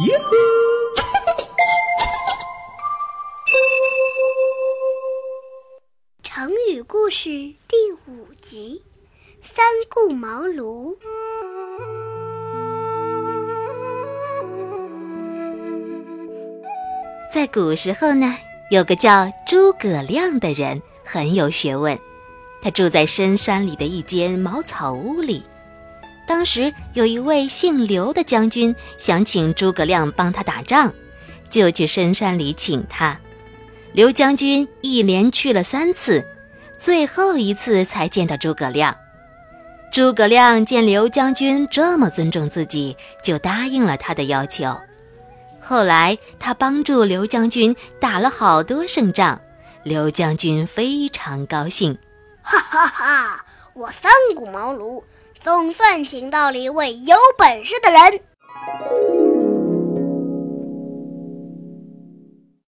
耶！成语故事第五集：三顾茅庐。在古时候呢，有个叫诸葛亮的人，很有学问。他住在深山里的一间茅草屋里。当时有一位姓刘的将军想请诸葛亮帮他打仗，就去深山里请他。刘将军一连去了三次，最后一次才见到诸葛亮。诸葛亮见刘将军这么尊重自己，就答应了他的要求。后来他帮助刘将军打了好多胜仗，刘将军非常高兴。哈哈哈！我三顾茅庐，总算请到了一位有本事的人。